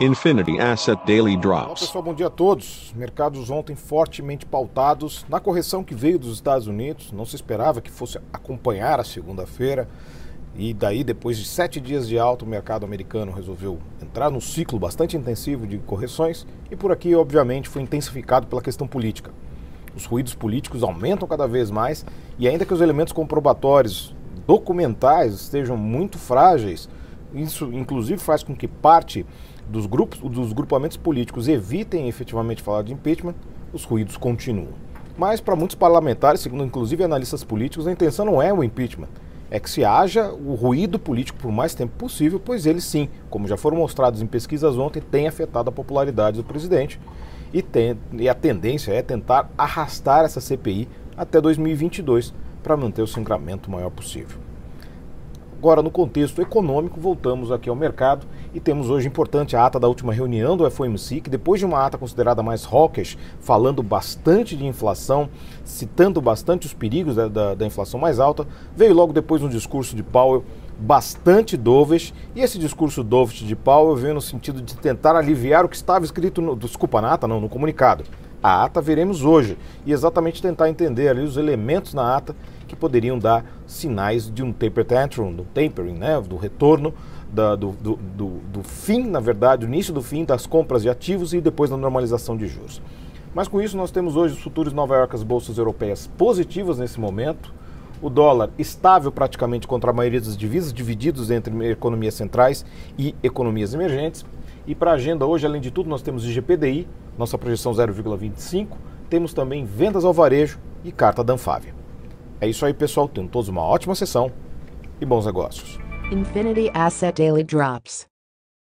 Infinity Asset Daily Olá Drops. pessoal, bom dia a todos. Mercados ontem fortemente pautados na correção que veio dos Estados Unidos. Não se esperava que fosse acompanhar a segunda-feira. E daí, depois de sete dias de alta, o mercado americano resolveu entrar num ciclo bastante intensivo de correções. E por aqui, obviamente, foi intensificado pela questão política. Os ruídos políticos aumentam cada vez mais e ainda que os elementos comprobatórios documentais estejam muito frágeis, isso inclusive faz com que parte dos grupos, dos grupamentos políticos evitem efetivamente falar de impeachment, os ruídos continuam. Mas para muitos parlamentares, segundo inclusive analistas políticos, a intenção não é o impeachment, é que se haja o ruído político por mais tempo possível, pois ele sim, como já foram mostrados em pesquisas ontem, tem afetado a popularidade do presidente e, tem, e a tendência é tentar arrastar essa CPI até 2022 para manter o sangramento maior possível. Agora, no contexto econômico, voltamos aqui ao mercado e temos hoje importante a ata da última reunião do FOMC, que depois de uma ata considerada mais hawkish, falando bastante de inflação, citando bastante os perigos da, da, da inflação mais alta, veio logo depois um discurso de Powell bastante dovish, e esse discurso dovish de Powell veio no sentido de tentar aliviar o que estava escrito, no, desculpa, na ata não, no comunicado. A ata veremos hoje e exatamente tentar entender ali os elementos na ata que poderiam dar sinais de um taper tantrum, do tapering, né, do retorno, da, do, do, do, do fim, na verdade, o início do fim das compras de ativos e depois da normalização de juros. Mas com isso nós temos hoje os futuros Nova York, as bolsas europeias positivas nesse momento, o dólar estável praticamente contra a maioria das divisas, divididos entre economias centrais e economias emergentes. E para a agenda hoje, além de tudo, nós temos IGPDI, nossa projeção 0,25, temos também vendas ao varejo e carta da Anfávia. É isso aí, pessoal. Tenham todos uma ótima sessão e bons negócios. Infinity Asset Daily Drops.